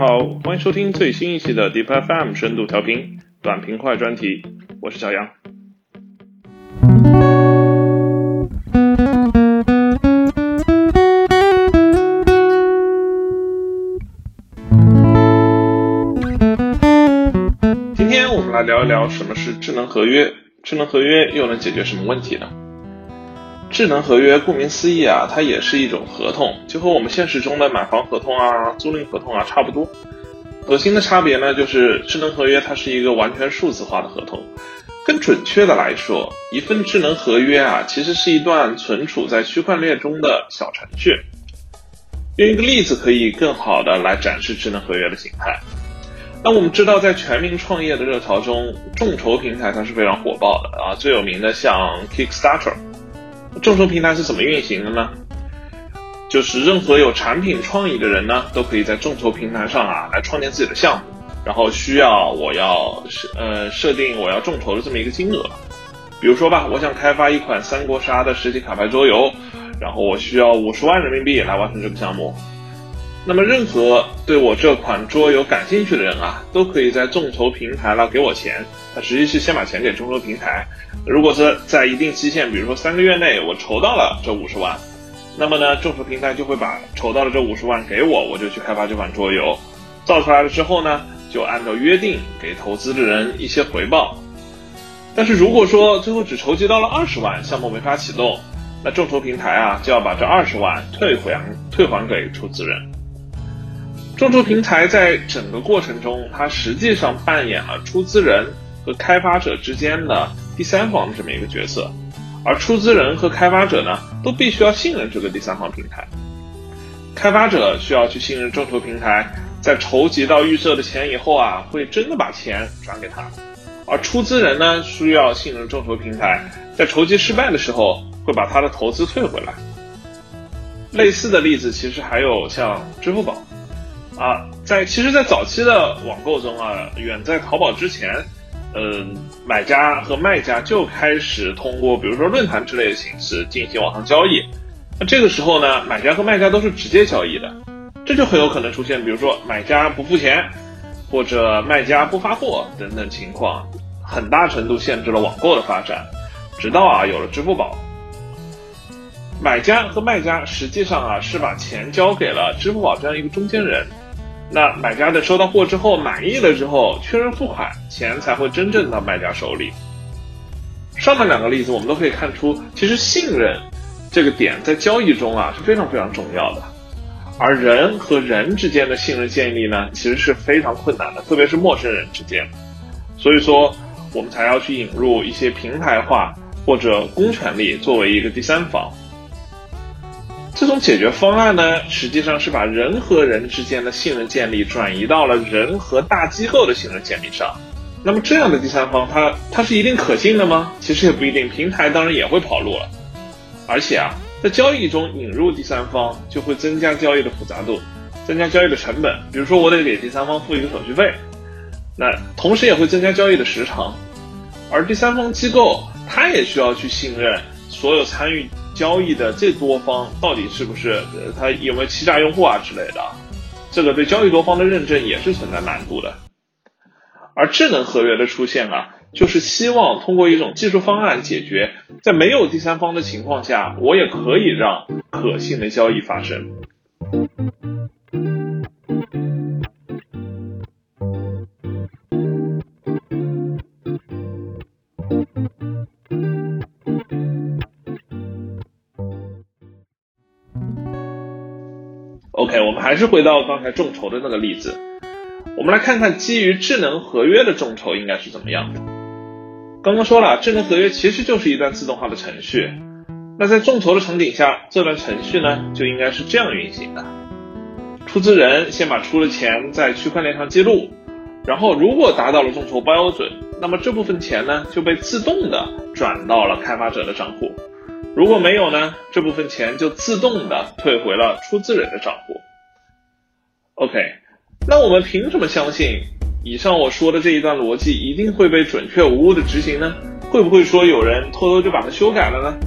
好，欢迎收听最新一期的 Deep FM 深度调频短平快专题，我是小杨。今天我们来聊一聊什么是智能合约，智能合约又能解决什么问题呢？智能合约顾名思义啊，它也是一种合同，就和我们现实中的买房合同啊、租赁合同啊差不多。核心的差别呢，就是智能合约它是一个完全数字化的合同。更准确的来说，一份智能合约啊，其实是一段存储在区块链中的小程序。用一个例子可以更好的来展示智能合约的形态。那我们知道，在全民创业的热潮中，众筹平台它是非常火爆的啊，最有名的像 Kickstarter。众筹平台是怎么运行的呢？就是任何有产品创意的人呢，都可以在众筹平台上啊来创建自己的项目，然后需要我要设呃设定我要众筹的这么一个金额。比如说吧，我想开发一款三国杀的实体卡牌桌游，然后我需要五十万人民币来完成这个项目。那么任何对我这款桌游感兴趣的人啊，都可以在众筹平台来给我钱。他实际是先把钱给众筹平台。如果是在一定期限，比如说三个月内，我筹到了这五十万，那么呢，众筹平台就会把筹到的这五十万给我，我就去开发这款桌游。造出来了之后呢，就按照约定给投资的人一些回报。但是如果说最后只筹集到了二十万，项目没法启动，那众筹平台啊就要把这二十万退还退还给出资人。众筹平台在整个过程中，它实际上扮演了出资人。和开发者之间的第三方的这么一个角色，而出资人和开发者呢，都必须要信任这个第三方平台。开发者需要去信任众筹平台，在筹集到预设的钱以后啊，会真的把钱转给他；而出资人呢，需要信任众筹平台，在筹集失败的时候，会把他的投资退回来。类似的例子其实还有像支付宝啊，在其实，在早期的网购中啊，远在淘宝之前。嗯，买家和卖家就开始通过比如说论坛之类的形式进行网上交易。那这个时候呢，买家和卖家都是直接交易的，这就很有可能出现，比如说买家不付钱，或者卖家不发货等等情况，很大程度限制了网购的发展。直到啊有了支付宝，买家和卖家实际上啊是把钱交给了支付宝这样一个中间人。那买家在收到货之后满意了之后确认付款，钱才会真正到卖家手里。上面两个例子我们都可以看出，其实信任这个点在交易中啊是非常非常重要的。而人和人之间的信任建立呢，其实是非常困难的，特别是陌生人之间。所以说，我们才要去引入一些平台化或者公权力作为一个第三方。这种解决方案呢，实际上是把人和人之间的信任建立转移到了人和大机构的信任建立上。那么这样的第三方，它它是一定可信的吗？其实也不一定，平台当然也会跑路了。而且啊，在交易中引入第三方，就会增加交易的复杂度，增加交易的成本。比如说，我得给第三方付一个手续费，那同时也会增加交易的时长。而第三方机构，它也需要去信任所有参与。交易的这多方到底是不是他有没有欺诈用户啊之类的？这个对交易多方的认证也是存在难度的。而智能合约的出现啊，就是希望通过一种技术方案解决，在没有第三方的情况下，我也可以让可信的交易发生。还是回到刚才众筹的那个例子，我们来看看基于智能合约的众筹应该是怎么样的。刚刚说了，智能合约其实就是一段自动化的程序。那在众筹的场景下，这段程序呢就应该是这样运行的：出资人先把出的钱在区块链上记录，然后如果达到了众筹标准，那么这部分钱呢就被自动的转到了开发者的账户。如果没有呢，这部分钱就自动的退回了出资人的账户。OK，那我们凭什么相信以上我说的这一段逻辑一定会被准确无误的执行呢？会不会说有人偷偷就把它修改了呢？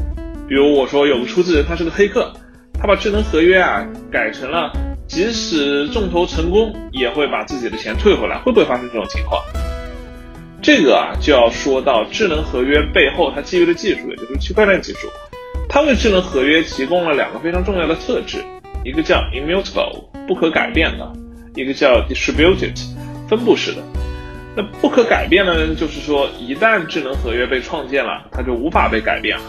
比如我说有个出资人他是个黑客，他把智能合约啊改成了即使众筹成功，也会把自己的钱退回来，会不会发生这种情况？这个啊，就要说到智能合约背后它基于的技术，也就是区块链技术。它为智能合约提供了两个非常重要的特质，一个叫 immutable 不可改变的，一个叫 distributed 分布式的。那不可改变的呢，就是说一旦智能合约被创建了，它就无法被改变了。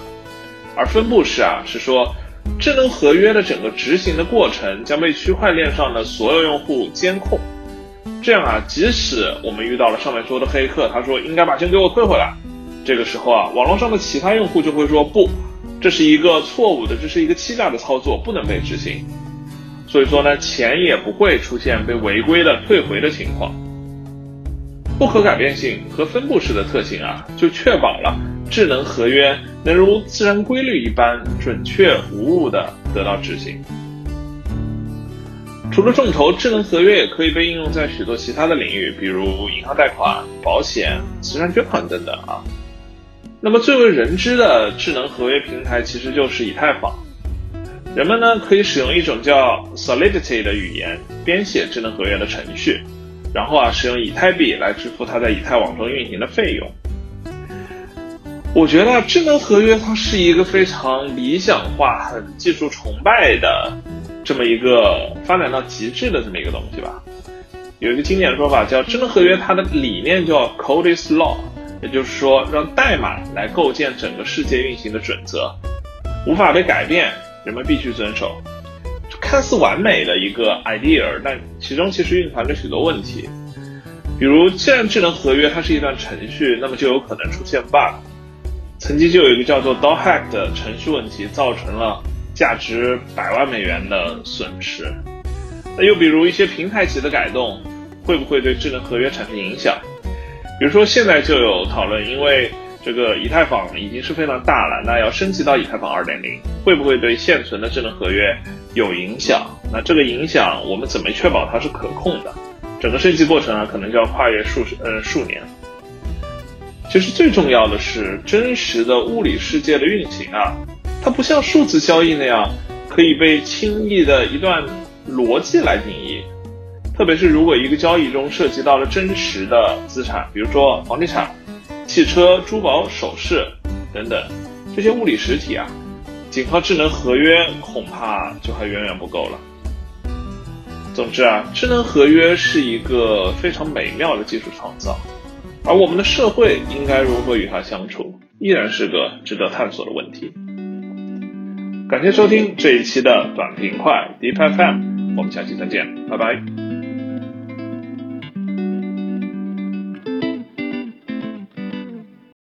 而分布式啊，是说智能合约的整个执行的过程将被区块链上的所有用户监控。这样啊，即使我们遇到了上面说的黑客，他说应该把钱给我退回来，这个时候啊，网络上的其他用户就会说不，这是一个错误的，这是一个欺诈的操作，不能被执行。所以说呢，钱也不会出现被违规的退回的情况。不可改变性和分布式的特性啊，就确保了智能合约能如自然规律一般准确无误的得到执行。除了众筹，智能合约也可以被应用在许多其他的领域，比如银行贷款、保险、慈善捐款等等啊。那么最为人知的智能合约平台其实就是以太坊。人们呢可以使用一种叫 Solidity 的语言编写智能合约的程序，然后啊使用以太币来支付它在以太网中运行的费用。我觉得智能合约它是一个非常理想化、很技术崇拜的。这么一个发展到极致的这么一个东西吧，有一个经典的说法叫智能合约，它的理念叫 Code is Law，也就是说让代码来构建整个世界运行的准则，无法被改变，人们必须遵守。看似完美的一个 idea，但其中其实蕴含着许多问题。比如，既然智能合约它是一段程序，那么就有可能出现 bug。曾经就有一个叫做 DoHack 的程序问题，造成了。价值百万美元的损失。那又比如一些平台级的改动，会不会对智能合约产生影响？比如说现在就有讨论，因为这个以太坊已经是非常大了，那要升级到以太坊二点零，会不会对现存的智能合约有影响？那这个影响我们怎么确保它是可控的？整个升级过程啊，可能就要跨越数十呃数年。其实最重要的是真实的物理世界的运行啊。它不像数字交易那样可以被轻易的一段逻辑来定义，特别是如果一个交易中涉及到了真实的资产，比如说房地产、汽车、珠宝首饰等等这些物理实体啊，仅靠智能合约恐怕就还远远不够了。总之啊，智能合约是一个非常美妙的技术创造，而我们的社会应该如何与它相处，依然是个值得探索的问题。感谢收听这一期的短平快 Deep FM，我们下期再见，拜拜。